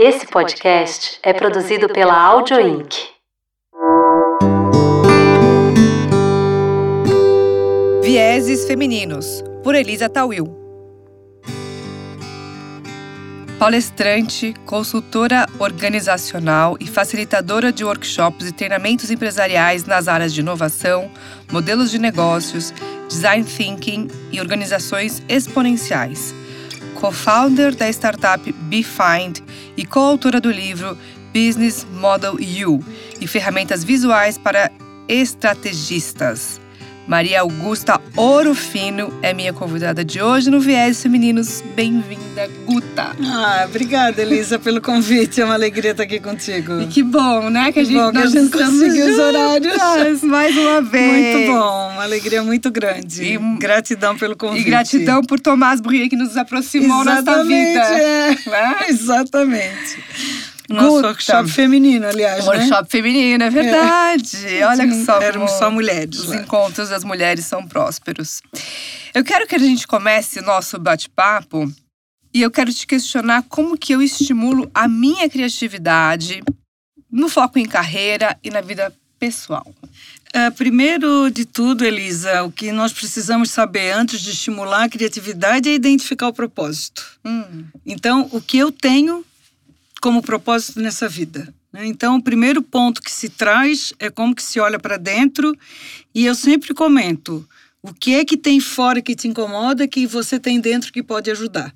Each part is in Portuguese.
Esse podcast é produzido pela Audio Inc. Vieses Femininos, por Elisa Tawil. Palestrante, consultora organizacional e facilitadora de workshops e treinamentos empresariais nas áreas de inovação, modelos de negócios, design thinking e organizações exponenciais. Co-founder da startup BeFind e coautora do livro Business Model U e ferramentas visuais para estrategistas. Maria Augusta Orofino é minha convidada de hoje no Viés Femininos. Bem-vinda, Guta. Ah, obrigada, Elisa, pelo convite. É uma alegria estar aqui contigo. E que bom, né? Que a gente, bom, que a gente conseguiu os horários. Mais uma vez. Muito bom, uma alegria muito grande. E gratidão pelo convite. E gratidão por Tomás Bruyère, que nos aproximou Exatamente, nessa vida. É. Né? Exatamente. Nosso workshop feminino, aliás, Um workshop feminino, é verdade. Olha que só Éramos só mulheres Os lá. encontros das mulheres são prósperos. Eu quero que a gente comece o nosso bate-papo e eu quero te questionar como que eu estimulo a minha criatividade no foco em carreira e na vida pessoal. É, primeiro de tudo, Elisa, o que nós precisamos saber antes de estimular a criatividade é identificar o propósito. Hum, Então, o que eu tenho como propósito nessa vida? né? Então, o primeiro ponto que se traz é como que se olha para dentro e eu sempre comento o que é que tem fora que te incomoda que você tem dentro que pode ajudar.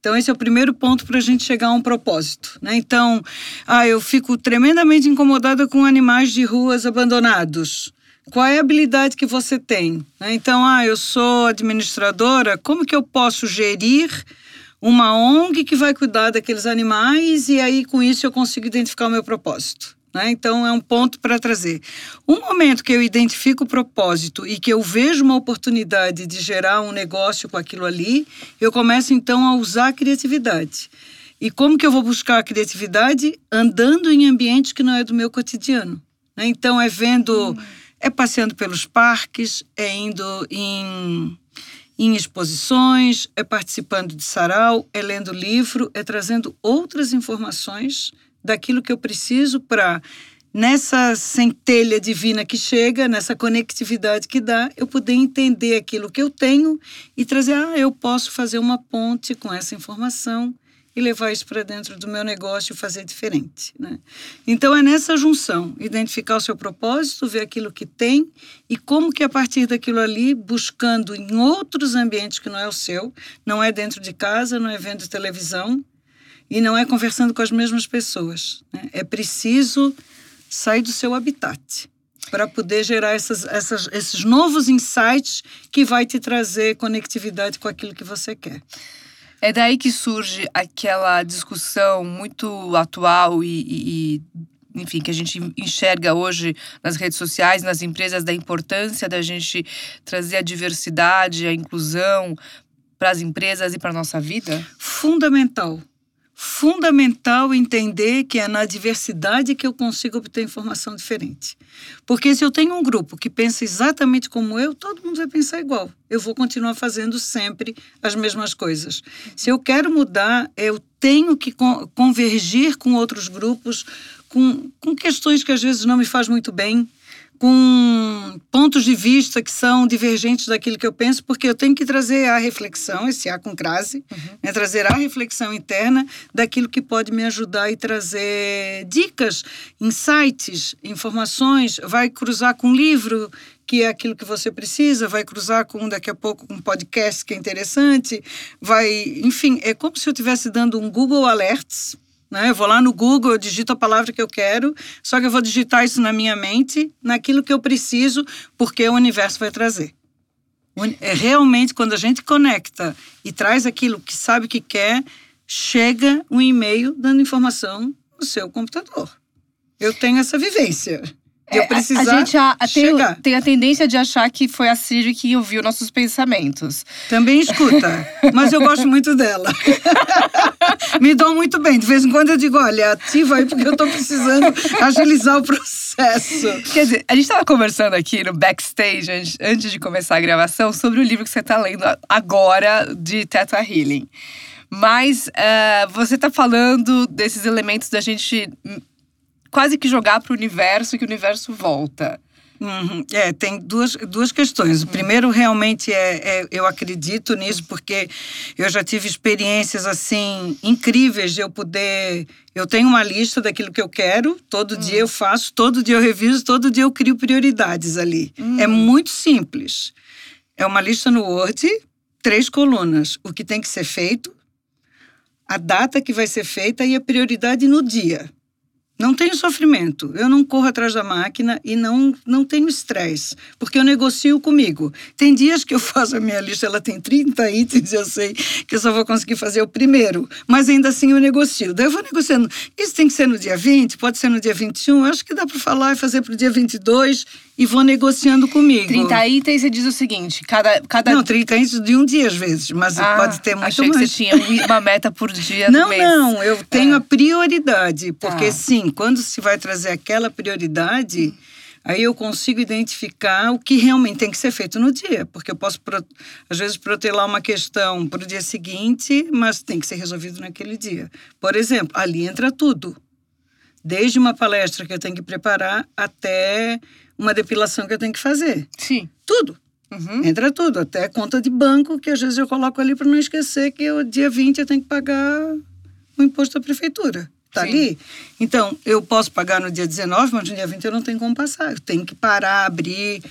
Então, esse é o primeiro ponto para a gente chegar a um propósito. Né? Então, ah, eu fico tremendamente incomodada com animais de ruas abandonados. Qual é a habilidade que você tem? né? Então, ah, eu sou administradora, como que eu posso gerir uma ONG que vai cuidar daqueles animais e aí com isso eu consigo identificar o meu propósito. Né? Então é um ponto para trazer. Um momento que eu identifico o propósito e que eu vejo uma oportunidade de gerar um negócio com aquilo ali, eu começo então a usar a criatividade. E como que eu vou buscar a criatividade? Andando em ambientes que não é do meu cotidiano. né? Então é vendo, é passeando pelos parques, é indo em em exposições, é participando de sarau, é lendo livro, é trazendo outras informações daquilo que eu preciso para nessa centelha divina que chega, nessa conectividade que dá, eu poder entender aquilo que eu tenho e trazer, ah, eu posso fazer uma ponte com essa informação e levar isso para dentro do meu negócio e fazer diferente. Né? Então é nessa junção, identificar o seu propósito, ver aquilo que tem e como que a partir daquilo ali, buscando em outros ambientes que não é o seu, não é dentro de casa, não é vendo televisão e não é conversando com as mesmas pessoas. Né? É preciso sair do seu habitat para poder gerar essas, essas, esses novos insights que vai te trazer conectividade com aquilo que você quer. É daí que surge aquela discussão muito atual e, e- e, enfim, que a gente enxerga hoje nas redes sociais, nas empresas, da importância da gente trazer a diversidade, a inclusão para as empresas e para a nossa vida? Fundamental. Fundamental entender que é na diversidade que eu consigo obter informação diferente. Porque se eu tenho um grupo que pensa exatamente como eu, todo mundo vai pensar igual. Eu vou continuar fazendo sempre as mesmas coisas. Se eu quero mudar, eu tenho que con- convergir com outros grupos, com, com questões que às vezes não me faz muito bem, com pontos de vista que são divergentes daquilo que eu penso, porque eu tenho que trazer a reflexão, esse A com crase, né, trazer a reflexão interna daquilo que pode me ajudar e trazer dicas, insights, informações, vai cruzar com um livro que é aquilo que você precisa, vai cruzar com daqui a pouco um podcast que é interessante, vai, enfim, é como se eu estivesse dando um Google Alerts né? Eu vou lá no Google, eu digito a palavra que eu quero, só que eu vou digitar isso na minha mente, naquilo que eu preciso, porque o universo vai trazer. É realmente quando a gente conecta e traz aquilo que sabe que quer, chega um e-mail dando informação no seu computador. Eu tenho essa vivência. Eu É, a- precisar a, gente a- tem, chegar. tem a tendência de achar que foi a Siri que ouviu nossos pensamentos. Também escuta, mas eu gosto muito dela. Me dou muito bem. De vez em quando eu digo, olha, ativa aí porque eu estou precisando agilizar o processo. Quer dizer, a gente estava conversando aqui no backstage, antes- antes de começar a gravação, sobre o livro que você está lendo agora de Teta Healing. Mas uh, você está falando desses elementos da gente quase que jogar para o universo e que o universo volta. Uhum. É, tem duas, duas questões. O primeiro, realmente, é, é, eu acredito nisso, porque eu já tive experiências, assim, incríveis de eu poder... Eu tenho uma lista daquilo que eu quero, todo uhum. dia eu faço, todo dia eu reviso, todo dia eu crio prioridades ali. Uhum. É muito simples. É uma lista no Word, três colunas. O que tem que ser feito, a data que vai ser feita e a prioridade no dia. Não tenho sofrimento. Eu não corro atrás da máquina e não, não tenho estresse, porque eu negocio comigo. Tem dias que eu faço a minha lista, ela tem 30 itens, eu sei que eu só vou conseguir fazer o primeiro, mas ainda assim eu negocio. Daí eu vou negociando. Isso tem que ser no dia 20, pode ser no dia 21, eu acho que dá para falar e fazer para o dia 22 e vou negociando comigo. 30 itens, você diz o seguinte: cada. cada... Não, 30 itens de um dia às vezes, mas ah, pode ter muito achei mais. que você tinha uma meta por dia. não, não, eu tenho é. a prioridade, porque ah. sim, quando se vai trazer aquela prioridade. Aí eu consigo identificar o que realmente tem que ser feito no dia, porque eu posso, às vezes, protelar uma questão para o dia seguinte, mas tem que ser resolvido naquele dia. Por exemplo, ali entra tudo. Desde uma palestra que eu tenho que preparar até uma depilação que eu tenho que fazer. Sim. Tudo. Uhum. Entra tudo, até conta de banco, que às vezes eu coloco ali para não esquecer que o dia 20 eu tenho que pagar o imposto da prefeitura. Tá Sim. ali? Então, eu posso pagar no dia 19, mas no dia 20 eu não tenho como passar. Eu tenho que parar, abrir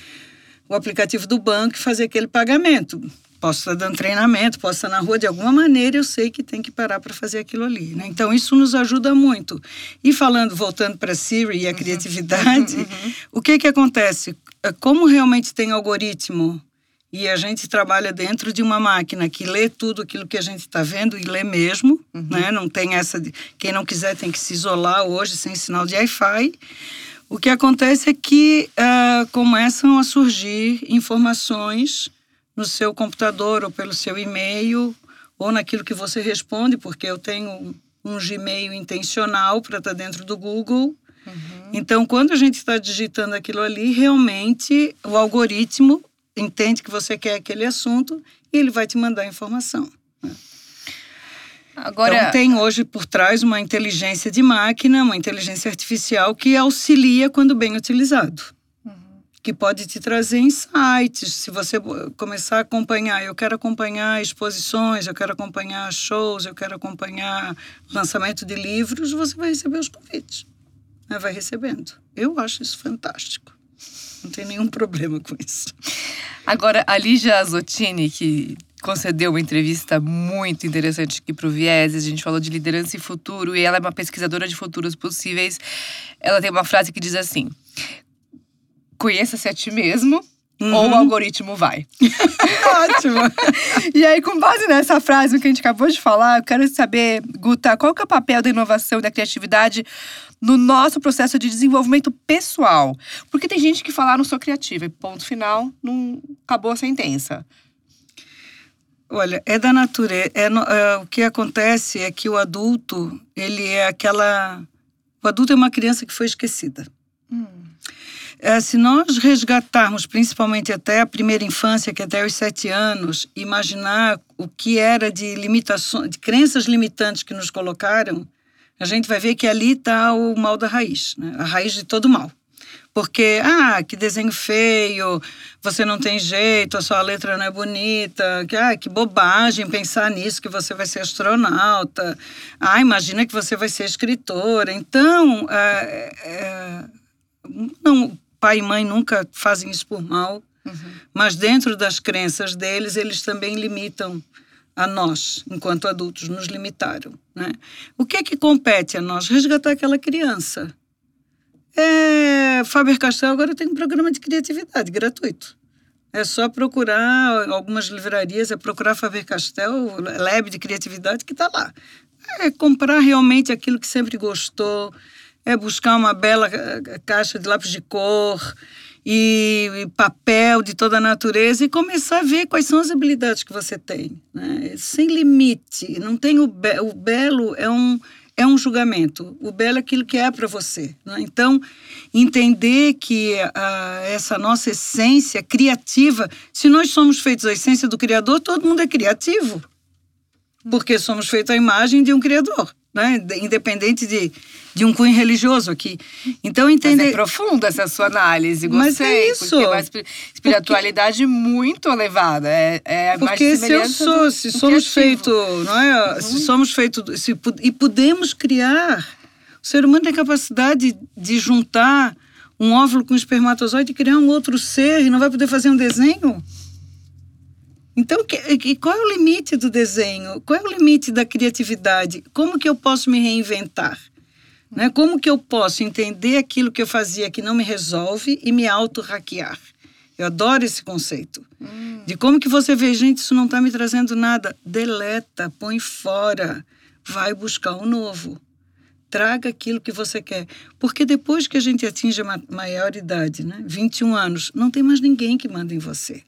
o aplicativo do banco e fazer aquele pagamento posso estar dando treinamento, posso estar na rua, de alguma maneira eu sei que tem que parar para fazer aquilo ali. Né? Então, isso nos ajuda muito. E falando, voltando para a Siri e a uhum. criatividade, uhum. o que, que acontece? É, como realmente tem algoritmo e a gente trabalha dentro de uma máquina que lê tudo aquilo que a gente está vendo e lê mesmo, uhum. né? Não tem essa de quem não quiser tem que se isolar hoje sem sinal de Wi-Fi. O que acontece é que uh, começam a surgir informações no seu computador ou pelo seu e-mail ou naquilo que você responde, porque eu tenho um Gmail intencional para estar tá dentro do Google. Uhum. Então, quando a gente está digitando aquilo ali, realmente o algoritmo entende que você quer aquele assunto e ele vai te mandar a informação. Né? Agora... Então, tem hoje por trás uma inteligência de máquina, uma inteligência artificial que auxilia quando bem utilizado que pode te trazer insights. Se você começar a acompanhar, eu quero acompanhar exposições, eu quero acompanhar shows, eu quero acompanhar lançamento de livros, você vai receber os convites. Né? Vai recebendo. Eu acho isso fantástico. Não tem nenhum problema com isso. Agora, a Lígia Azottini, que concedeu uma entrevista muito interessante aqui para o Vieses. A gente falou de liderança e futuro, e ela é uma pesquisadora de futuros possíveis. Ela tem uma frase que diz assim: conheça-se a ti mesmo. Uhum. Ou o algoritmo vai. Ótimo! e aí, com base nessa frase que a gente acabou de falar, eu quero saber, Guta, qual que é o papel da inovação e da criatividade no nosso processo de desenvolvimento pessoal? Porque tem gente que fala, ah, não sou criativa, e ponto final, não acabou a sentença. Olha, é da natureza. É, é, o que acontece é que o adulto, ele é aquela. O adulto é uma criança que foi esquecida. Hum. É, se nós resgatarmos, principalmente até a primeira infância, que é até os sete anos, imaginar o que era de limitações, de crenças limitantes que nos colocaram, a gente vai ver que ali está o mal da raiz, né? a raiz de todo mal. Porque, ah, que desenho feio, você não tem jeito, a sua letra não é bonita, que, ah, que bobagem pensar nisso, que você vai ser astronauta, ah, imagina que você vai ser escritora. Então, é, é, não, pai e mãe nunca fazem isso por mal, uhum. mas dentro das crenças deles, eles também limitam a nós, enquanto adultos, nos limitaram. Né? O que é que compete a nós? Resgatar aquela criança. É, Faber-Castell agora tem um programa de criatividade gratuito. É só procurar algumas livrarias, é procurar Faber-Castell, Lab de Criatividade, que está lá. É comprar realmente aquilo que sempre gostou, é buscar uma bela eh, caixa de lápis de cor e, papel de toda a natureza e começar a ver quais são as habilidades que você tem, né? sem limite. Não tem o, be o belo é um é um julgamento. O belo é aquilo que é para você. Né? Então, entender que uh, essa nossa essência criativa, se nós somos feitos a essência do Criador, todo mundo é criativo. porque somos feitos à imagem de um criador, né? independente de, de um cunho religioso aqui. Então entender. Mas é profunda essa sua análise, gostei. Mas é isso. Porque é uma espiritualidade porque... muito elevada. É, é porque se eu sou, se somos feitos, não é? Uhum. Se somos feitos se, e podemos criar, o ser humano tem capacidade de juntar um óvulo com um espermatozoide e criar um outro ser e não vai poder fazer um desenho? Então, que, qual é o limite do desenho? Qual é o limite da criatividade? Como que eu posso me reinventar? Né? Como que eu posso entender aquilo que eu fazia que não me resolve e me auto-hackear? Eu adoro esse conceito. Hum. De como que você vê, gente, isso não está me trazendo nada. Deleta, põe fora, vai buscar um novo. Traga aquilo que você quer. Porque depois que a gente atinge a maior idade, né? 21 anos, não tem mais ninguém que manda em você.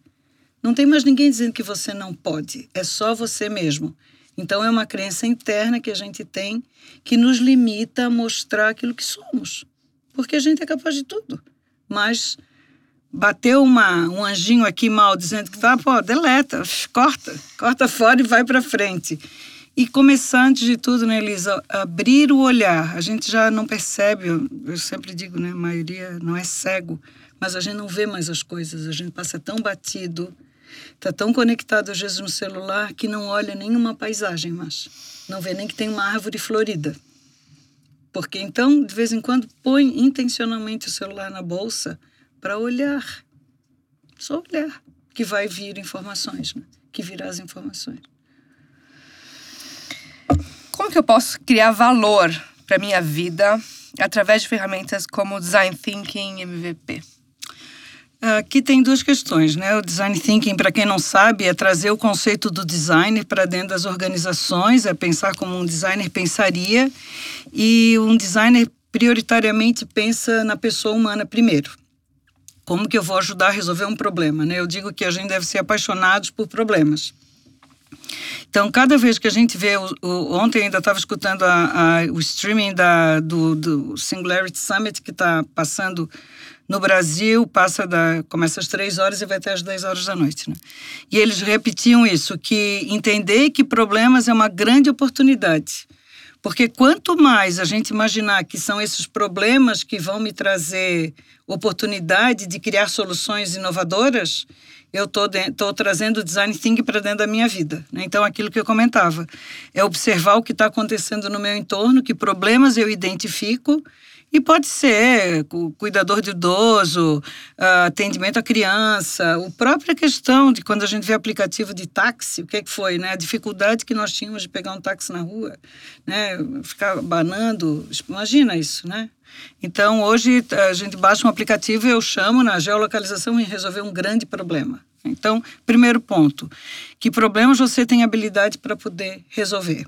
Não tem mais ninguém dizendo que você não pode, é só você mesmo. Então é uma crença interna que a gente tem que nos limita a mostrar aquilo que somos. Porque a gente é capaz de tudo. Mas bateu uma, um anjinho aqui mal dizendo que tá, pô, deleta, corta, corta fora e vai para frente. E começar, antes de tudo, né, Elisa, abrir o olhar. A gente já não percebe, eu sempre digo, né, a maioria não é cego, mas a gente não vê mais as coisas, a gente passa tão batido Está tão conectado às vezes no celular que não olha nenhuma paisagem mais. Não vê nem que tem uma árvore florida. Porque então, de vez em quando, põe intencionalmente o celular na bolsa para olhar. Só olhar. Que vai vir informações, né? que virá as informações. Como que eu posso criar valor para minha vida através de ferramentas como Design Thinking MVP? Aqui tem duas questões, né? O design thinking, para quem não sabe, é trazer o conceito do designer para dentro das organizações, é pensar como um designer pensaria, e um designer prioritariamente pensa na pessoa humana primeiro. Como que eu vou ajudar a resolver um problema, né? Eu digo que a gente deve ser apaixonados por problemas. Então, cada vez que a gente vê, o, o ontem ainda estava escutando a, a, o streaming da, do, do Singularity Summit que está passando no Brasil, passa da, começa às três horas e vai até às 10 horas da noite. Né? E eles repetiam isso, que entender que problemas é uma grande oportunidade. Porque quanto mais a gente imaginar que são esses problemas que vão me trazer oportunidade de criar soluções inovadoras, eu estou trazendo o design thinking para dentro da minha vida. Né? Então, aquilo que eu comentava é observar o que está acontecendo no meu entorno, que problemas eu identifico e pode ser cuidador de idoso, ah, atendimento à criança, a própria questão de quando a gente vê aplicativo de táxi, o que, é que foi, né? A dificuldade que nós tínhamos de pegar um táxi na rua, né? Ficar banando, imagina isso, né? Então, hoje a gente baixa um aplicativo e eu chamo na geolocalização e resolver um grande problema. Então, primeiro ponto, que problemas você tem habilidade para poder resolver.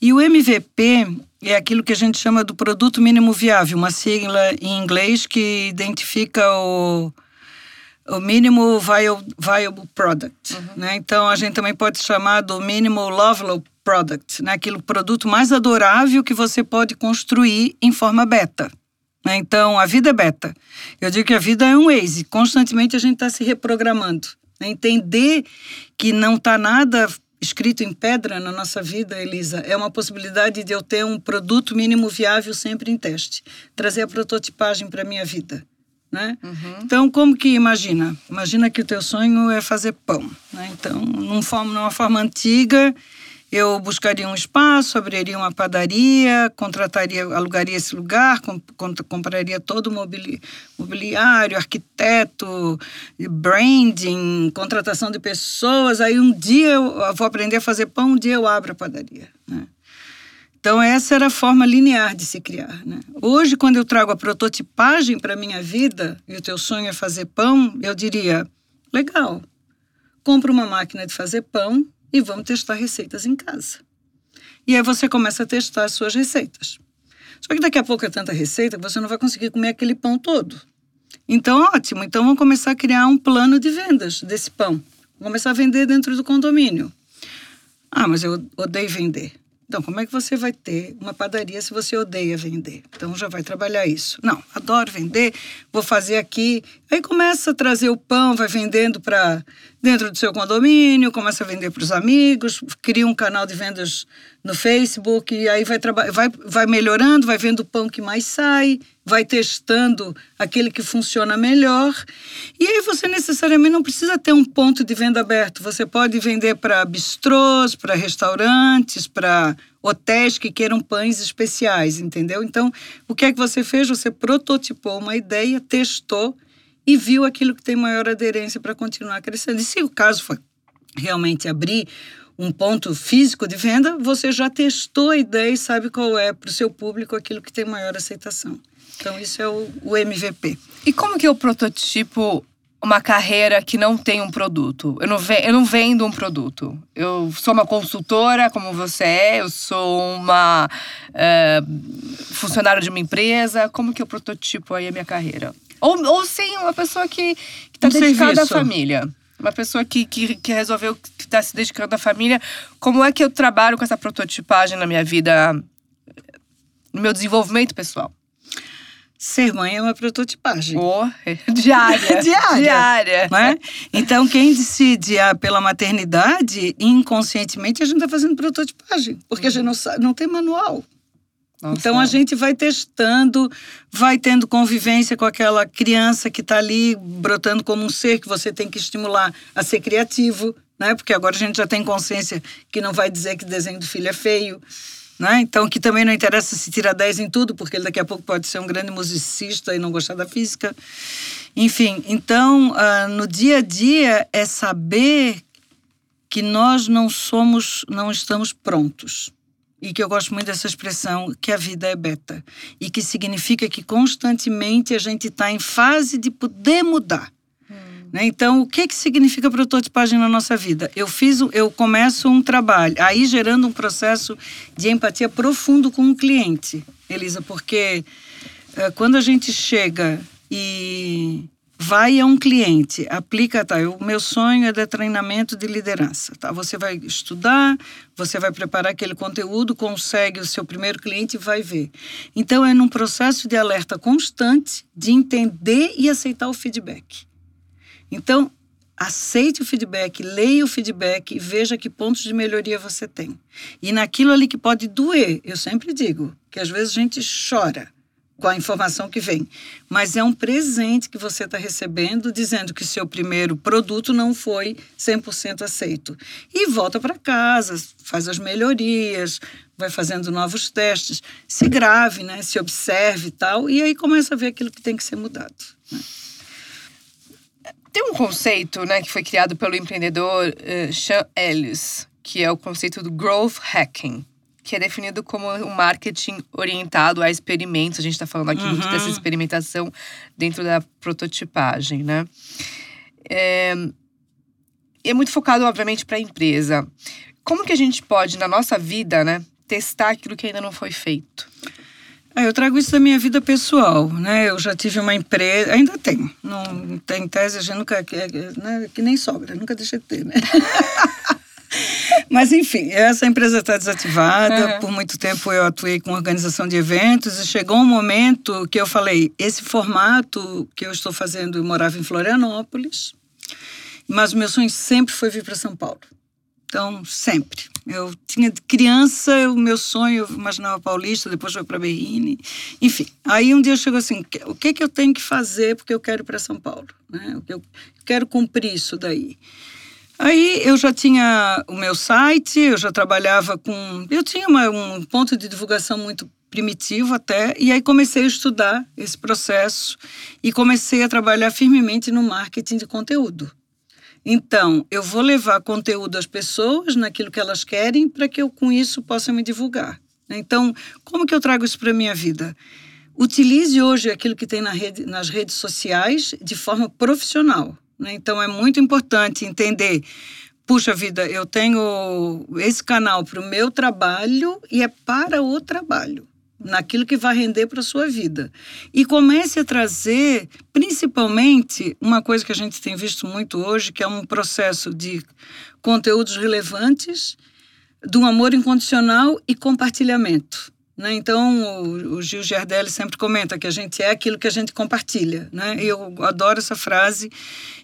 E o MVP é aquilo que a gente chama do produto mínimo viável, uma sigla em inglês que identifica o, o mínimo viable, viable product. Uhum. Né? Então, a gente também pode chamar do mínimo lovable product, né? aquele produto mais adorável que você pode construir em forma beta. Né? Então, a vida é beta. Eu digo que a vida é um Waze, constantemente a gente está se reprogramando. Né? Entender que não está nada escrito em pedra na nossa vida, Elisa, é uma possibilidade de eu ter um produto mínimo viável sempre em teste. Trazer a prototipagem para a minha vida. Né? Uhum. Então, como que imagina? Imagina que o teu sonho é fazer pão. Né? Então, num forma, numa forma antiga, eu buscaria um espaço, abriria uma padaria, contrataria, alugaria esse lugar, comp, compraria todo o mobili, mobiliário, arquiteto, branding, contratação de pessoas. Aí um dia eu vou aprender a fazer pão, um dia eu abro a padaria. Né? Então, essa era a forma linear de se criar. Né? Hoje, quando eu trago a prototipagem para a minha vida, e o teu sonho é fazer pão, eu diria: legal, compra uma máquina de fazer pão e vamos testar receitas em casa. E aí você começa a testar as suas receitas. Só que daqui a pouco é tanta receita que você não vai conseguir comer aquele pão todo. Então, ótimo. Então, vamos começar a criar um plano de vendas desse pão. Vamos começar a vender dentro do condomínio. Ah, mas eu odeio vender. Então, como é que você vai ter uma padaria se você odeia vender? Então, já vai trabalhar isso. Não, adoro vender, vou fazer aqui. Aí começa a trazer o pão, vai vendendo para dentro do seu condomínio, começa a vender para os amigos, cria um canal de vendas no Facebook, e aí vai, vai, vai melhorando, vai vendo o pão que mais sai, vai testando aquele que funciona melhor. E aí você necessariamente não precisa ter um ponto de venda aberto. Você pode vender para bistrôs, para restaurantes, para hotéis que queiram pães especiais, entendeu? Então, o que é que você fez? Você prototipou uma ideia, testou e viu aquilo que tem maior aderência para continuar crescendo. E se o caso for realmente abrir um ponto físico de venda, você já testou a ideia e sabe qual é para o seu público aquilo que tem maior aceitação. Então, isso é o, o MVP. E como que eu prototipo uma carreira que não tem um produto. Eu não, eu não vendo um produto. Eu sou uma consultora, como você é, eu sou uma uh, funcionária de uma empresa. Como que eu prototipo aí a minha carreira? Ou, ou sim, uma pessoa que está dedicada serviço. à família. Uma pessoa que, que, que resolveu que está se dedicando à família. Como é que eu trabalho com essa prototipagem na minha vida, no meu desenvolvimento pessoal? Ser mãe é uma prototipagem. Oh, diária. diária. Diária. Né? Então, quem decide ah, pela maternidade, inconscientemente, a gente está fazendo prototipagem. Porque uhum. a gente não, não tem manual. Nossa. Então a gente vai testando, vai tendo convivência com aquela criança que está ali brotando como um ser que você tem que estimular a ser criativo, né? Porque agora a gente já tem consciência que não vai dizer que desenho do filho é feio. Né? Então, que também não interessa se tira 10 em tudo, porque ele daqui a pouco pode ser um grande musicista e não gostar da física. Enfim, então, uh, no dia a dia é saber que nós não somos, não estamos prontos. E que eu gosto muito dessa expressão, que a vida é beta. E que significa que constantemente a gente está em fase de poder mudar. Né? Então, o que, que significa prototipagem na nossa vida? Eu fiz, eu começo um trabalho, aí gerando um processo de empatia profundo com o cliente, Elisa, porque é, quando a gente chega e vai a um cliente, aplica, tá, o meu sonho é de treinamento de liderança, tá? Você vai estudar, você vai preparar aquele conteúdo, consegue o seu primeiro cliente e vai ver. Então é num processo de alerta constante de entender e aceitar o feedback. Então, aceite o feedback, leia o feedback e veja que pontos de melhoria você tem. E naquilo ali que pode doer, eu sempre digo que às vezes a gente chora com a informação que vem, mas é um presente que você está recebendo dizendo que seu primeiro produto não foi 100% aceito. E volta para casa, faz as melhorias, vai fazendo novos testes, se grave, né? se observe e tal, e aí começa a ver aquilo que tem que ser mudado. Né? Tem um conceito né, que foi criado pelo empreendedor uh, Sean Ellis, que é o conceito do growth hacking, que é definido como um marketing orientado a experimentos. A gente está falando aqui uhum. muito dessa experimentação dentro da prototipagem, né? É, é muito focado, obviamente, para a empresa. Como que a gente pode, na nossa vida, né, testar aquilo que ainda não foi feito? É, eu trago isso da minha vida pessoal, né? Eu já tive uma empresa, ainda tenho. Não tem tese, a gente nunca é, né? que nem sogra, nunca deixei de ter, né? Mas enfim, essa empresa está desativada. Uhum. Por muito tempo eu atuei com organização de eventos e chegou um momento que eu falei: esse formato que eu estou fazendo, eu morava em Florianópolis, mas o meu sonho sempre foi vir para São Paulo. Então, sempre. Eu tinha criança, o meu sonho, eu imaginava Paulista, depois foi para Berrini. Enfim, aí um dia chegou assim: o que, que eu tenho que fazer porque eu quero ir para São Paulo? Né? Eu quero cumprir isso daí. Aí eu já tinha o meu site, eu já trabalhava com. Eu tinha uma, um ponto de divulgação muito primitivo até, e aí comecei a estudar esse processo e comecei a trabalhar firmemente no marketing de conteúdo. Então, eu vou levar conteúdo às pessoas naquilo que elas querem para que eu com isso possa me divulgar. Né? Então, como que eu trago isso para a minha vida? Utilize hoje aquilo que tem na rede, nas redes sociais de forma profissional. Né? Então, é muito importante entender puxa vida, eu tenho esse canal para o meu trabalho e é para o trabalho naquilo que vai render para a sua vida. E comece a trazer, principalmente, uma coisa que a gente tem visto muito hoje, que é um processo de conteúdos relevantes, do amor incondicional e compartilhamento. Né? Então, o, o Gil Giardelli sempre comenta que a gente é aquilo que a gente compartilha. Né? Eu adoro essa frase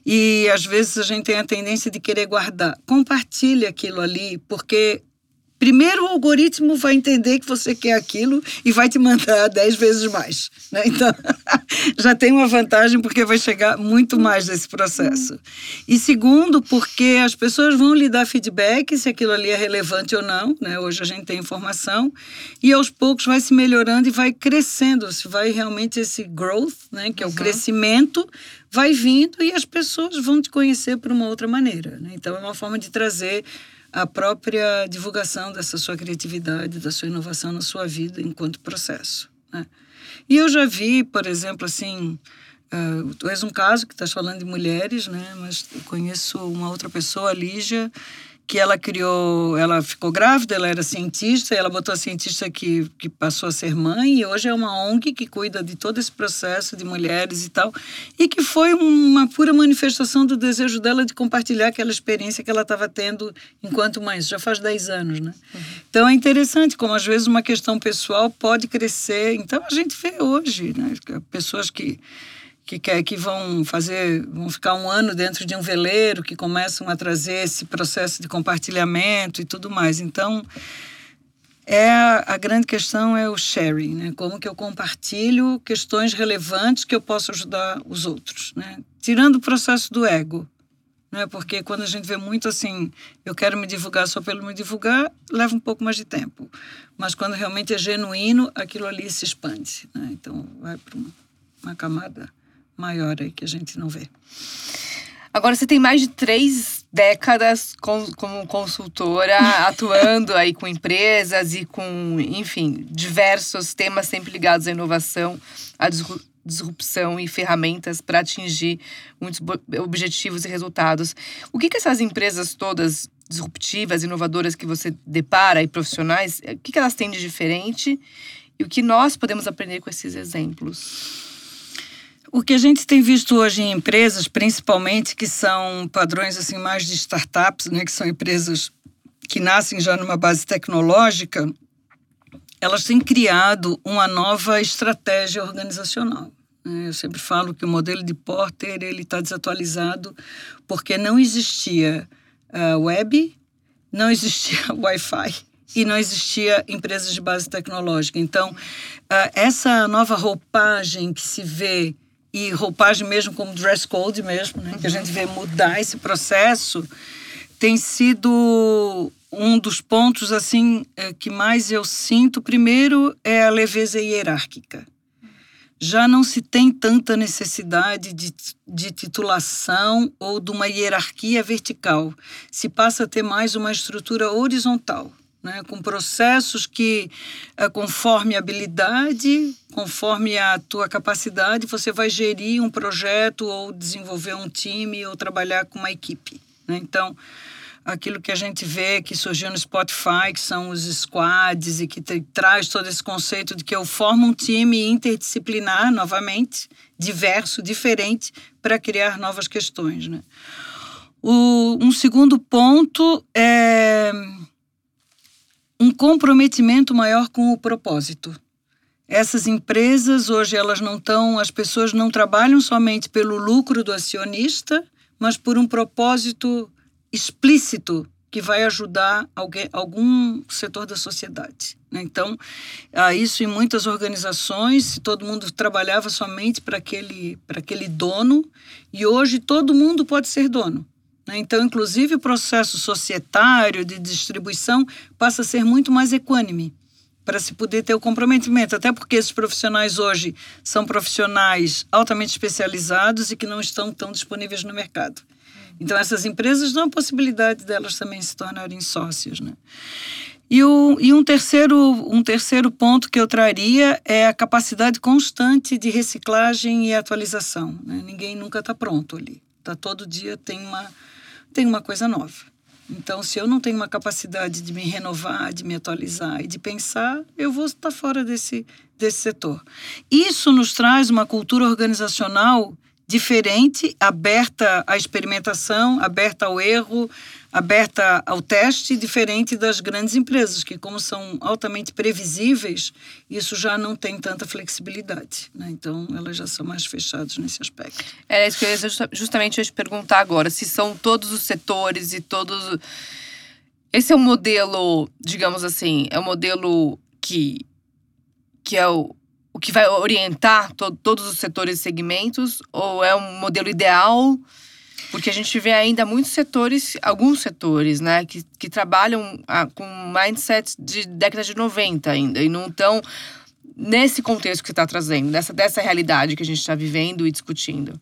e às vezes a gente tem a tendência de querer guardar. Compartilhe aquilo ali, porque primeiro o algoritmo vai entender que você quer aquilo e vai te mandar dez vezes mais. Né? Então, já tem uma vantagem porque vai chegar muito mais desse processo. E segundo, porque as pessoas vão lhe dar feedback se aquilo ali é relevante ou não. Né? Hoje a gente tem informação e aos poucos vai se melhorando e vai crescendo. Se vai realmente esse growth, né? que é o uhum. crescimento, vai vindo e as pessoas vão te conhecer por uma outra maneira. Né? Então, é uma forma de trazer a própria divulgação dessa sua criatividade, da sua inovação na sua vida enquanto processo. Né? E eu já vi, por exemplo, assim, uh, tu és um caso que estás falando de mulheres, né? Mas conheço uma outra pessoa, a Lígia, que ela criou, ela ficou grávida, ela era cientista, ela botou a cientista que, que passou a ser mãe, e hoje é uma ONG que cuida de todo esse processo de mulheres e tal, e que foi uma pura manifestação do desejo dela de compartilhar aquela experiência que ela estava tendo enquanto mãe, isso já faz 10 anos, né? Uhum. Então é interessante como às vezes uma questão pessoal pode crescer, então a gente vê hoje, né, pessoas que que quer que vão fazer, vão ficar um ano dentro de um veleiro, que começam a trazer esse processo de compartilhamento e tudo mais. Então, é a grande questão é o sharing, né? Como que eu compartilho questões relevantes que eu posso ajudar os outros, né? Tirando o processo do ego, né? Porque quando a gente vê muito assim, eu quero me divulgar só pelo me divulgar, leva um pouco mais de tempo. Mas quando realmente é genuíno, aquilo ali se expande, né? Então, vai para uma, uma camada maior aí que a gente não vê. Agora, você tem mais de três décadas com, como consultora, atuando aí com empresas e com, enfim, diversos temas sempre ligados à inovação, à disrupção e ferramentas para atingir muitos objetivos e resultados. O que, que essas empresas todas disruptivas, inovadoras que você depara e profissionais, o que, que elas têm de diferente e o que nós podemos aprender com esses exemplos? O que a gente tem visto hoje em empresas, principalmente que são padrões assim mais de startups, né, que são empresas que nascem já numa base tecnológica, elas têm criado uma nova estratégia organizacional. Né. Eu sempre falo que o modelo de Porter ele está desatualizado porque não existia uh, web, não existia Wi-Fi e não existia empresas de base tecnológica. Então, uh, essa nova roupagem que se vê e roupagem mesmo como dress code mesmo, né? que a gente vê mudar esse processo, tem sido um dos pontos assim é, que mais eu sinto. Primeiro é a leveza hierárquica. Já não se tem tanta necessidade de, de titulação ou de uma hierarquia vertical. Se passa a ter mais uma estrutura horizontal né, com processos que, eh, conforme a habilidade, conforme a tua capacidade, você vai gerir um projeto ou desenvolver um time ou trabalhar com uma equipe. Né? Então, aquilo que a gente vê que surgiu no Spotify, que são os squads e que te, traz todo esse conceito de que eu formo um time interdisciplinar, novamente, diverso, diferente, para criar novas questões. Né? O, um segundo ponto é um comprometimento maior com o propósito. Essas empresas hoje elas não estão, as pessoas não trabalham somente pelo lucro do acionista, mas por um propósito explícito que vai ajudar alguém, algum setor da sociedade. Né? Então, há isso em muitas organizações, todo mundo trabalhava somente para aquele, para aquele dono, e hoje todo mundo pode ser dono. Né? Então, inclusive, o processo societário de distribuição passa a ser muito mais equânime para se poder ter o comprometimento, até porque esses profissionais hoje são profissionais altamente especializados e que não estão tão disponíveis no mercado. Então, essas empresas dão a possibilidade delas também se tornarem sócias. Né? E, o, e um, terceiro, um terceiro ponto que eu traria é a capacidade constante de reciclagem e atualização. Né? Ninguém nunca está pronto ali. Tá, todo dia tem uma tem uma coisa nova. Então, se eu não tenho uma capacidade de me renovar, de me atualizar e de pensar, eu vou estar fora desse, desse setor. Isso nos traz uma cultura organizacional diferente, aberta à experimentação, aberta ao erro, aberta ao teste, diferente das grandes empresas, que, como são altamente previsíveis, isso já não tem tanta flexibilidade. Né? Então, elas já são mais fechadas nesse aspecto. É isso que eu ia justamente te perguntar agora: se são todos os setores e todos. Esse é um modelo, digamos assim, é um modelo que, que é o, o que vai orientar to, todos os setores e segmentos? Ou é um modelo ideal? Porque a gente vê ainda muitos setores, alguns setores, né, que, que trabalham ah, com mindset de década de 90 ainda, e não estão nesse contexto que você está trazendo, dessa, dessa realidade que a gente está vivendo e discutindo.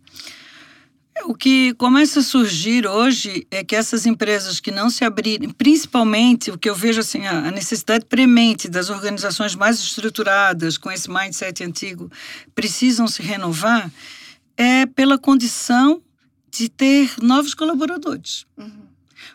O que começa a surgir hoje é que essas empresas que não se abrirem, principalmente o que eu vejo assim, a necessidade premente das organizações mais estruturadas, com esse mindset antigo, precisam se renovar, é pela condição de ter novos colaboradores. Uhum.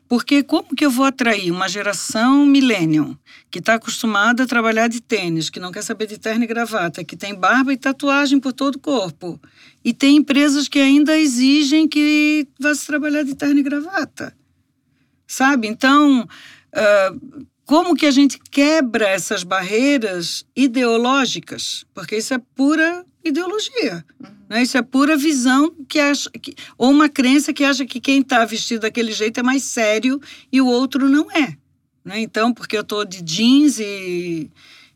Porque como que eu vou atrair uma geração millennium que está acostumada a trabalhar de tênis, que não quer saber de terno e gravata, que tem barba e tatuagem por todo o corpo, e tem empresas que ainda exigem que vá se trabalhar de terno e gravata, sabe? Então, uh, como que a gente quebra essas barreiras ideológicas? Porque isso é pura ideologia. Uhum. Né? Isso é pura visão que acha que, ou uma crença que acha que quem está vestido daquele jeito é mais sério e o outro não é. Né? Então, porque eu estou de jeans e,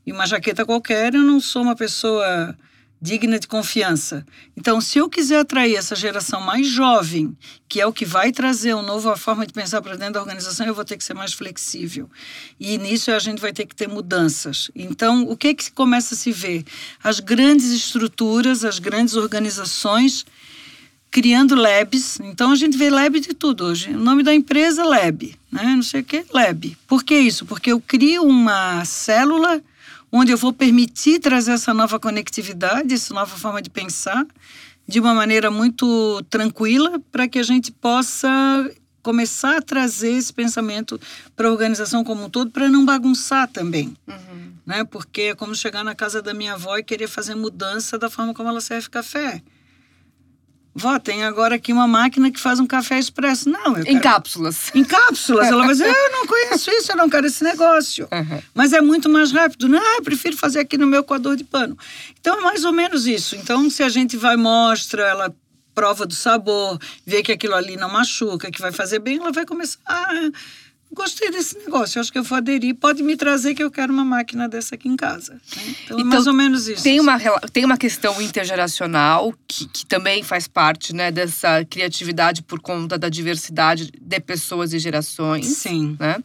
e uma jaqueta qualquer, eu não sou uma pessoa digna de confiança. Então, se eu quiser atrair essa geração mais jovem, que é o que vai trazer uma nova forma de pensar para dentro da organização, eu vou ter que ser mais flexível. E nisso a gente vai ter que ter mudanças. Então, o que é que começa a se ver? As grandes estruturas, as grandes organizações criando labs. Então a gente vê lab de tudo hoje. O nome da empresa é lab, né? Não sei o que, lab. Por que isso? Porque eu crio uma célula onde eu vou permitir trazer essa nova conectividade, essa nova forma de pensar, de uma maneira muito tranquila, para que a gente possa começar a trazer esse pensamento para a organização como um todo, para não bagunçar também. Uhum. Né? Porque é como chegar na casa da minha avó e querer fazer mudança da forma como ela serve café. Vó, tem agora aqui uma máquina que faz um café expresso. Não, eu Em cápsulas. Em cápsulas. Ela vai dizer, eu não conheço isso, eu não quero esse negócio. Uhum. Mas é muito mais rápido. Não, eu prefiro fazer aqui no meu coador de pano. Então, é mais ou menos isso. Então, se a gente vai, mostra, ela prova do sabor, vê que aquilo ali não machuca, que vai fazer bem, ela vai começar... gostei desse negócio, acho que eu vou aderir, pode me trazer que eu quero uma máquina dessa aqui em casa. Né? Então, é então, é mais ou menos isso. Tem uma, tem uma questão intergeracional que, que também faz parte né, dessa criatividade por conta da diversidade de pessoas e gerações. Sim. Né?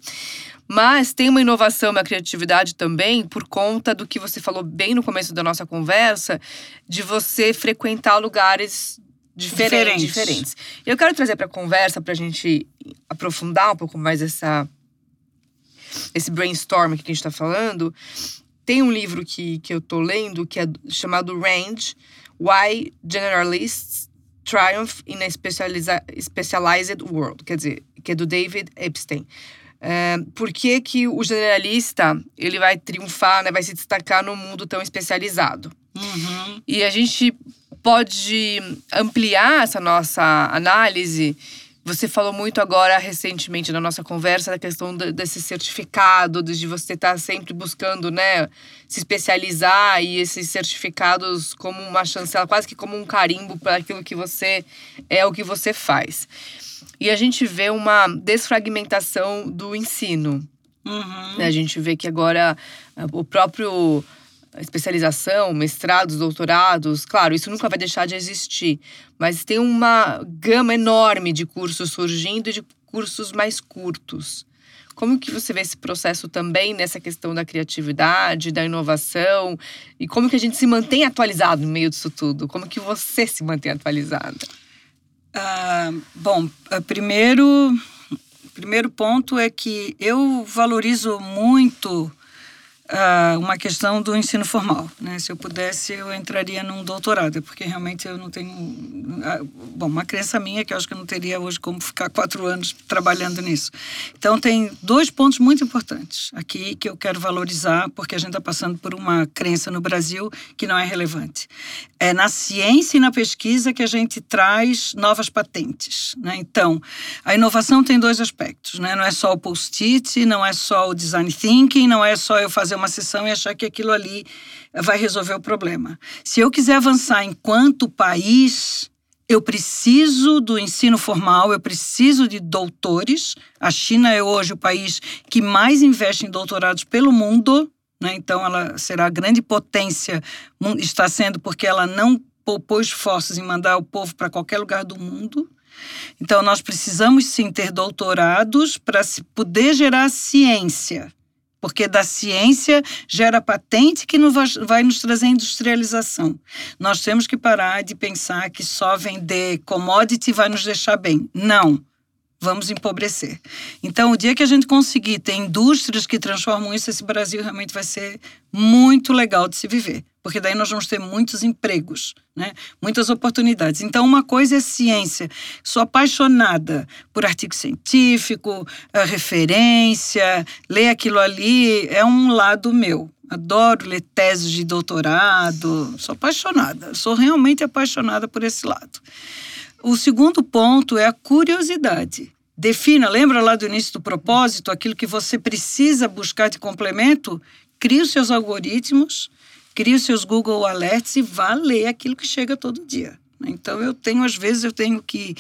Mas tem uma inovação, uma criatividade também por conta do que você falou bem no começo da nossa conversa, de você frequentar lugares diferentes. diferentes. Eu quero trazer para a conversa, para a gente aprofundar um pouco mais essa, esse brainstorm que a gente está falando. Tem um livro que, que eu estou lendo que é chamado Range: Why Generalists Triumph in a Specialized World. Quer dizer, que é do David Epstein. É, por que, que o generalista ele vai triunfar, né, vai se destacar no mundo tão especializado? Uhum. E a gente pode ampliar essa nossa análise. Você falou muito agora recentemente na nossa conversa da questão desse certificado, de você estar tá sempre buscando, né, se especializar e esses certificados como uma chancela, quase que como um carimbo para aquilo que você é, o que você faz. E a gente vê uma desfragmentação do ensino. Uhum. A gente vê que agora o próprio especialização, mestrados, doutorados, claro, isso nunca vai deixar de existir, mas tem uma gama enorme de cursos surgindo e de cursos mais curtos. Como que você vê esse processo também nessa questão da criatividade, da inovação e como que a gente se mantém atualizado no meio disso tudo? Como que você se mantém atualizada? Ah, bom, ah, primeiro, primeiro ponto é que eu valorizo muito uh, uma questão do ensino formal. Né? Se eu pudesse, eu entraria num doutorado, porque realmente eu não tenho. Uh, bom, uma crença minha que eu acho que eu não teria hoje como ficar quatro anos trabalhando nisso. Então, tem dois pontos muito importantes aqui que eu quero valorizar, porque a gente está passando por uma crença no Brasil que não é relevante. É na ciência e na pesquisa que a gente traz novas patentes. Né? Então, a inovação tem dois aspectos. Né? Não é só o post-it, não é só o design thinking, não é só eu fazer uma sessão e achar que aquilo ali vai resolver o problema. Se eu quiser avançar enquanto país, eu preciso do ensino formal, eu preciso de doutores. A China é hoje o país que mais investe em doutorados pelo mundo, né? então ela será a grande potência, está sendo porque ela não poupou esforços em mandar o povo para qualquer lugar do mundo. Então, nós precisamos sim ter doutorados para se poder gerar ciência porque da ciência gera patente que vai nos trazer industrialização. Nós temos que parar de pensar que só vender commodity vai nos deixar bem. Não. Vamos empobrecer. Então, o dia que a gente conseguir ter indústrias que transformam isso, esse Brasil realmente vai ser muito legal de se viver porque daí nós vamos ter muitos empregos, né? muitas oportunidades. Então, uma coisa é ciência. Sou apaixonada por artigo científico, referência, ler aquilo ali é um lado meu. Adoro ler teses de doutorado, sou apaixonada, sou realmente apaixonada por esse lado. O segundo ponto é a curiosidade. Defina, lembra lá do início do propósito, aquilo que você precisa buscar de complemento? Crie os seus algoritmos, crie os seus Google Alerts e vá ler aquilo que chega todo dia. Então eu tenho às vezes eu tenho que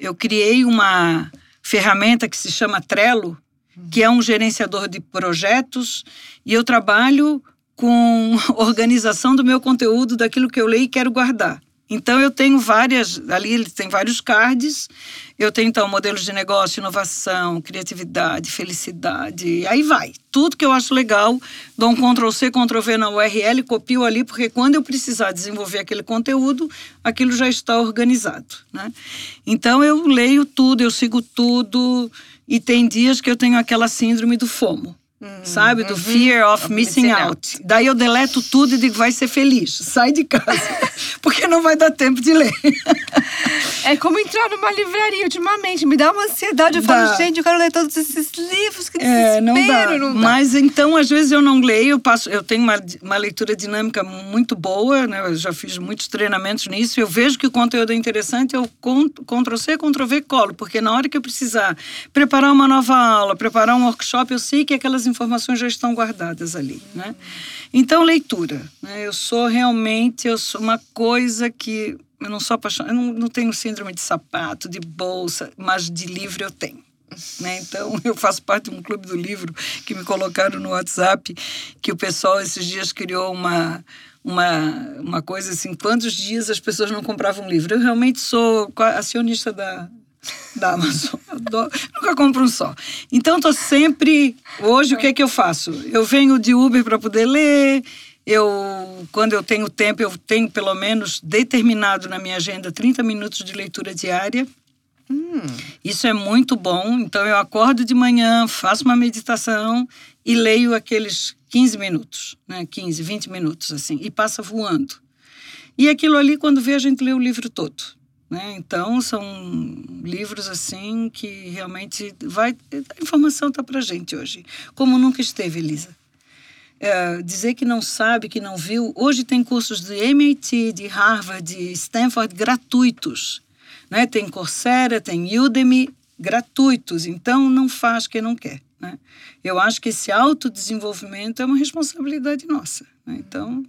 eu criei uma ferramenta que se chama Trello, que é um gerenciador de projetos e eu trabalho com organização do meu conteúdo, daquilo que eu leio e quero guardar. Então eu tenho várias, ali ele tem vários cards. Eu tenho então modelos de negócio, inovação, criatividade, felicidade, aí vai. Tudo que eu acho legal, dou um Ctrl C, Ctrl V na URL, copio ali, porque quando eu precisar desenvolver aquele conteúdo, aquilo já está organizado, né? Então eu leio tudo, eu sigo tudo, e tem dias que eu tenho aquela síndrome do FOMO sabe? Do uhum. fear of, of missing, missing out. out. Daí eu deleto tudo e digo, vai ser feliz, sai de casa, porque não vai dar tempo de ler. é como entrar numa livraria ultimamente, me dá uma ansiedade. Eu dá. falo, gente, eu quero ler todos esses livros, que é, não dá. não dá. Mas então, às vezes eu não leio, eu, passo, eu tenho uma, uma leitura dinâmica muito boa, né? Eu já fiz muitos treinamentos nisso, eu vejo que o conteúdo é interessante, eu Ctrl C, Ctrl V, colo, porque na hora que eu precisar preparar uma nova aula, preparar um workshop, eu sei que aquelas informações já estão guardadas ali, né? Então, leitura. Né? Eu sou realmente, eu sou uma coisa que eu não sou apaixonada, eu não, não tenho síndrome de sapato, de bolsa, mas de livro eu tenho. Né? Então, eu faço parte de um clube do livro que me colocaram no WhatsApp, que o pessoal esses dias criou uma, uma, uma coisa assim: quantos dias as pessoas não compravam livro? Eu realmente sou acionista da, da Amazon. Adoro. Nunca compro um só. Então, estou sempre. Hoje, o que é que eu faço? Eu venho de Uber para poder ler. Eu, quando eu tenho tempo, eu tenho pelo menos determinado na minha agenda 30 minutos de leitura diária. Hum. Isso é muito bom. Então, eu acordo de manhã, faço uma meditação e leio aqueles 15 minutos, né? 15, 20 minutos, assim, e passa voando. E aquilo ali, quando vê, a gente lê o livro todo. Né? Então, são livros assim que realmente vai. A informação está para gente hoje, como nunca esteve, Elisa. É, dizer que não sabe, que não viu. Hoje tem cursos de MIT, de Harvard, de Stanford gratuitos. Né? Tem Coursera, tem Udemy gratuitos. Então, não faz quem não quer. Né? Eu acho que esse autodesenvolvimento é uma responsabilidade nossa. Né? Então,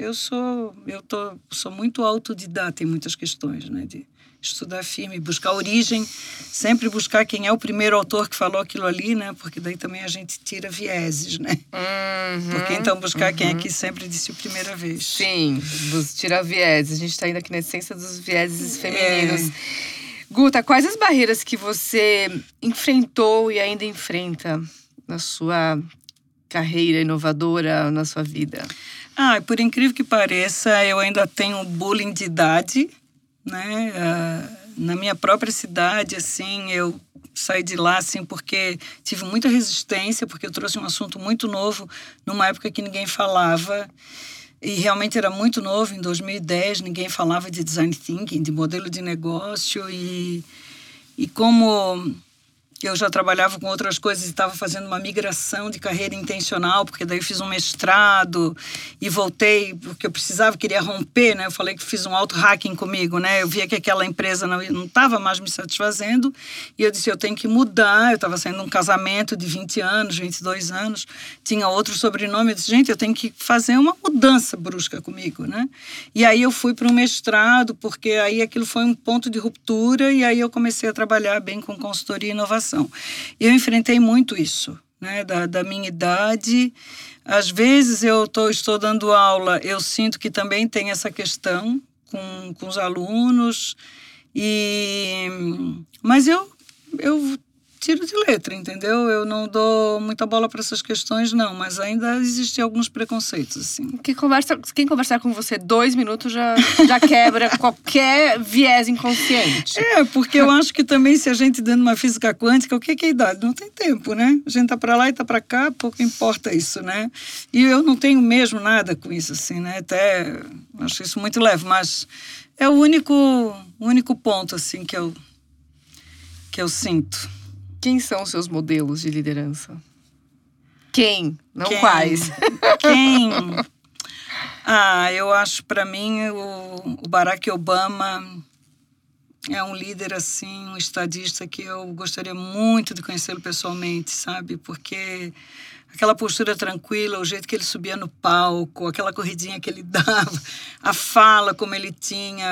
eu sou, eu tô, sou muito autodidata em muitas questões, né? De estudar firme, buscar origem, sempre buscar quem é o primeiro autor que falou aquilo ali, né? Porque daí também a gente tira vieses, né? Uhum, Porque então buscar uhum. quem é uhum. que sempre disse a primeira vez. Sim, tirar vieses. A gente está ainda aqui na essência dos vieses femininos. É. Guta, quais as barreiras que você enfrentou e ainda enfrenta na sua carreira inovadora, na sua vida? Ah, por incrível que pareça, eu ainda tenho bullying de idade, né? Uh, na minha própria cidade, assim, eu saí de lá, assim, porque tive muita resistência, porque eu trouxe um assunto muito novo numa época que ninguém falava. E realmente era muito novo, em 2010, ninguém falava de design thinking, de modelo de negócio. E, e como eu já trabalhava com outras coisas e estava fazendo uma migração de carreira intencional, porque daí eu fiz um mestrado e voltei porque eu precisava, queria romper, né? Eu falei que fiz um auto-hacking comigo, né? Eu via que aquela empresa não estava mais me satisfazendo e eu disse, eu tenho que mudar. Eu estava saindo um casamento de 20 anos, 22 anos, tinha outro sobrenome. Eu disse, gente, eu tenho que fazer uma mudança brusca comigo, né? E aí eu fui para um mestrado, porque aí aquilo foi um ponto de ruptura e aí eu comecei a trabalhar bem com consultoria e inovação situação. Eu enfrentei muito isso, né, da, da minha idade. Às vezes eu tô, estou dando aula, eu sinto que também tem essa questão com, com os alunos, e mas eu, eu tiro de letra, entendeu? Eu não dou muita bola para essas questões, não, mas ainda existem alguns preconceitos, assim. Quem, conversa, quem conversar com você dois minutos já, já quebra qualquer viés inconsciente. É, porque eu acho que também se a gente dando uma física quântica, o que é idade? Não tem tempo, né? A gente tá para lá e tá para cá, pouco importa isso, né? E eu não tenho mesmo nada com isso, assim, né? Até acho isso muito leve, mas é o único, único ponto, assim, que eu, que eu sinto. Quem são os seus modelos de liderança? Quem? Não Quem? quais. Quem? Ah, eu acho para mim o, o Barack Obama é um líder assim, um estadista que eu gostaria muito de conhecê-lo pessoalmente, sabe? Porque aquela postura tranquila, o jeito que ele subia no palco, aquela corridinha que ele dava, a fala como ele tinha,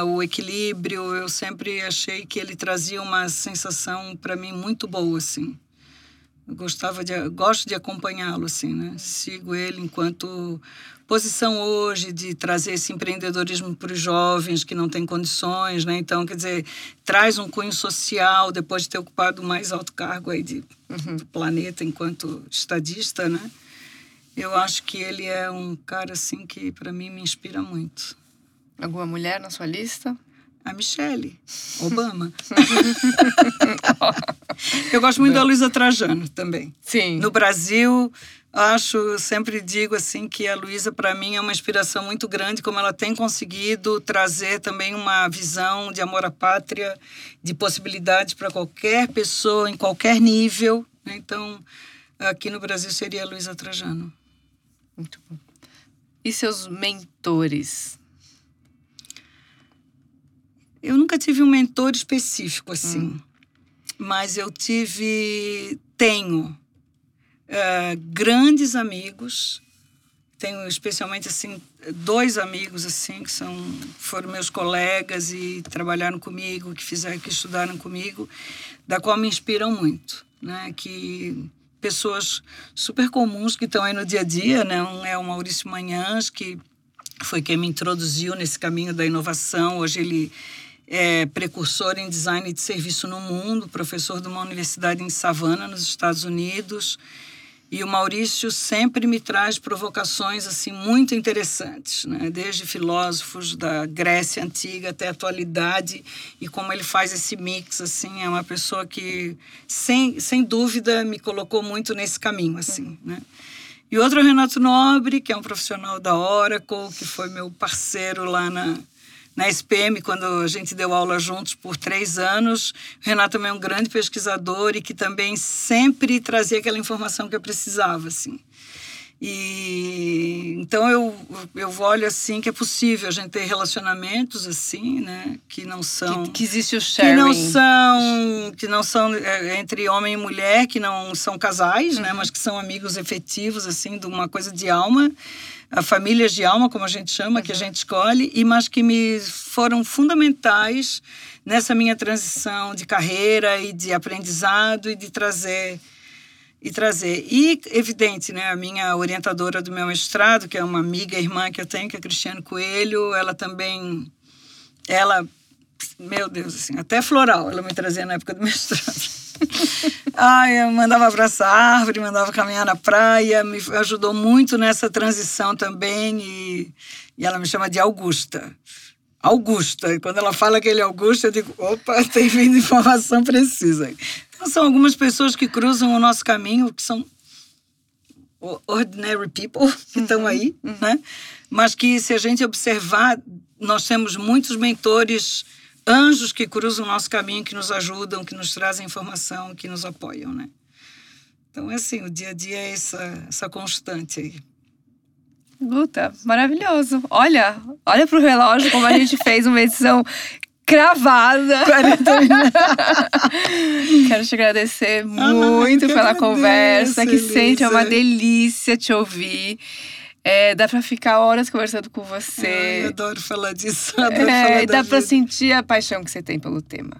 a, o equilíbrio, eu sempre achei que ele trazia uma sensação para mim muito boa assim. Eu gostava de gosto de acompanhá-lo assim, né? Sigo ele enquanto posição hoje de trazer esse empreendedorismo para os jovens que não têm condições, né? Então, quer dizer, traz um cunho social depois de ter ocupado o mais alto cargo aí de, uhum. do planeta enquanto estadista, né? Eu acho que ele é um cara assim que para mim me inspira muito. Alguma mulher na sua lista? A Michelle Obama. Eu gosto muito da Luísa Trajano também. Sim. No Brasil, acho, sempre digo assim que a Luísa para mim é uma inspiração muito grande como ela tem conseguido trazer também uma visão de amor à pátria, de possibilidades para qualquer pessoa em qualquer nível. Né? Então, aqui no Brasil seria a Luísa Trajano. Muito bom. E seus mentores? Eu nunca tive um mentor específico assim, hum. mas eu tive, tenho uh, grandes amigos. Tenho especialmente assim dois amigos assim que são foram meus colegas e trabalharam comigo, que fizeram, que estudaram comigo, da qual me inspiram muito, né? Que pessoas super comuns que estão aí no dia a dia, né? Um é o Maurício Manhãs que foi quem me introduziu nesse caminho da inovação. Hoje ele é precursor em design de serviço no mundo, professor de uma universidade em Savannah, nos Estados Unidos. E o Maurício sempre me traz provocações assim muito interessantes, né? desde filósofos da Grécia antiga até a atualidade e como ele faz esse mix assim é uma pessoa que sem, sem dúvida me colocou muito nesse caminho assim, né? E outro é o Renato Nobre, que é um profissional da Oracle, que foi meu parceiro lá na na SPM, quando a gente deu aula juntos por três anos. O Renato também é um grande pesquisador e que também sempre trazia aquela informação que eu precisava, assim. E então eu eu olho assim que é possível a gente ter relacionamentos assim, né, que não são que, que existe o sharing. que não são que não são é, entre homem e mulher, que não são casais, né, uhum. né, mas que são amigos efetivos assim, de uma coisa de alma famílias de alma, como a gente chama, que a gente escolhe, e mas que me foram fundamentais nessa minha transição de carreira e de aprendizado e de trazer e trazer. E evidente, né, a minha orientadora do meu mestrado, que é uma amiga irmã que eu tenho, que é Cristiane Coelho, ela também ela meu Deus, assim, até floral ela me trazia na época do mestrado. Ai, eu mandava abraçar árvore, mandava caminhar na praia, me ajudou muito nessa transição também. E, e ela me chama de Augusta. Augusta. E quando ela fala que ele é Augusta, eu digo: opa, tem vindo informação precisa. São algumas pessoas que cruzam o nosso caminho, que são ordinary people que estão uhum, aí, uhum. né? Mas que se a gente observar, nós temos muitos mentores, anjos que cruzam o nosso caminho, que nos ajudam, que nos trazem informação, que nos apoiam, né? Então, é assim, o dia a dia é essa, essa constante aí. Guta, maravilhoso. Olha, olha pro relógio como a gente fez uma edição cravada. 40 minutos. Quero te agradecer ah, muito pela agradeço, conversa, que sempre é uma delícia te ouvir. É, dá pra ficar horas conversando com você. Eu adoro falar disso. Adoro é, falar dá pra sentir a paixão que você tem pelo tema.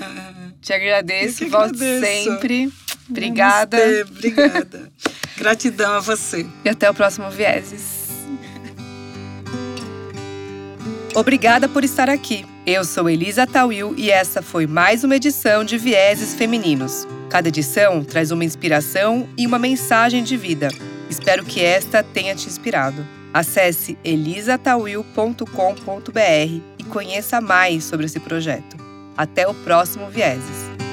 Ah, te agradeço, volte sempre. Obrigada. Namastê, obrigada. Gratidão a você. E até o próximo Vieses. Obrigada por estar aqui. Eu sou Elisa Tawil e essa foi mais uma edição de Vieses Femininos. Cada edição traz uma inspiração e uma mensagem de vida. Espero que esta tenha te inspirado. Acesse elisatawil.com.br e conheça mais sobre esse projeto. Até o próximo Vieses.